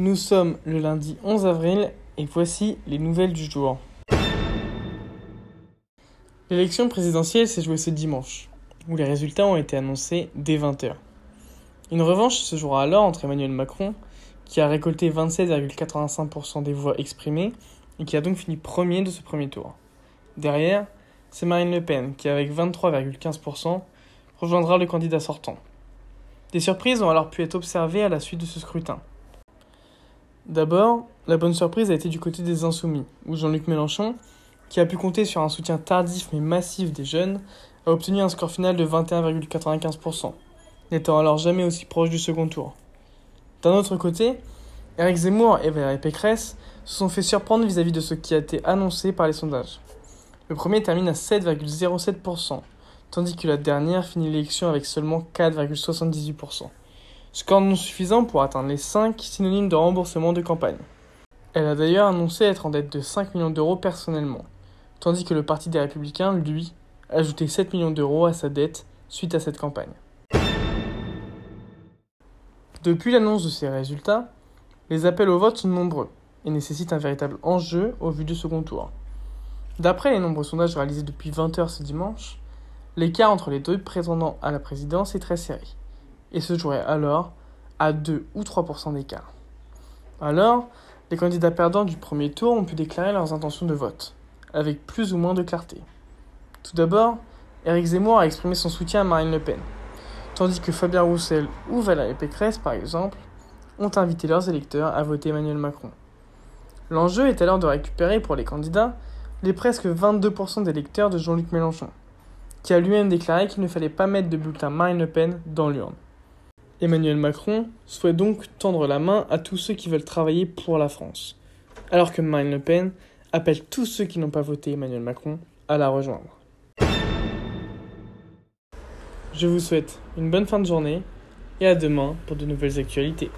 Nous sommes le lundi 11 avril et voici les nouvelles du jour. L'élection présidentielle s'est jouée ce dimanche, où les résultats ont été annoncés dès 20h. Une revanche se jouera alors entre Emmanuel Macron, qui a récolté 27,85% des voix exprimées et qui a donc fini premier de ce premier tour. Derrière, c'est Marine Le Pen qui, avec 23,15%, rejoindra le candidat sortant. Des surprises ont alors pu être observées à la suite de ce scrutin. D'abord, la bonne surprise a été du côté des Insoumis, où Jean-Luc Mélenchon, qui a pu compter sur un soutien tardif mais massif des jeunes, a obtenu un score final de 21,95%, n'étant alors jamais aussi proche du second tour. D'un autre côté, Eric Zemmour et Valérie Pécresse se sont fait surprendre vis-à-vis -vis de ce qui a été annoncé par les sondages. Le premier termine à 7,07%, tandis que la dernière finit l'élection avec seulement 4,78% score non suffisant pour atteindre les 5 synonymes de remboursement de campagne. Elle a d'ailleurs annoncé être en dette de 5 millions d'euros personnellement, tandis que le Parti des Républicains, lui, a ajouté 7 millions d'euros à sa dette suite à cette campagne. Depuis l'annonce de ces résultats, les appels au vote sont nombreux et nécessitent un véritable enjeu au vu du second tour. D'après les nombreux sondages réalisés depuis 20h ce dimanche, l'écart entre les deux prétendants à la présidence est très serré et se jouerait alors à 2 ou 3% d'écart. Alors, les candidats perdants du premier tour ont pu déclarer leurs intentions de vote, avec plus ou moins de clarté. Tout d'abord, Éric Zemmour a exprimé son soutien à Marine Le Pen, tandis que Fabien Roussel ou Valérie Pécresse, par exemple, ont invité leurs électeurs à voter Emmanuel Macron. L'enjeu est alors de récupérer pour les candidats les presque 22% d'électeurs de Jean-Luc Mélenchon, qui a lui-même déclaré qu'il ne fallait pas mettre de bulletin Marine Le Pen dans l'urne. Emmanuel Macron souhaite donc tendre la main à tous ceux qui veulent travailler pour la France, alors que Marine Le Pen appelle tous ceux qui n'ont pas voté Emmanuel Macron à la rejoindre. Je vous souhaite une bonne fin de journée et à demain pour de nouvelles actualités.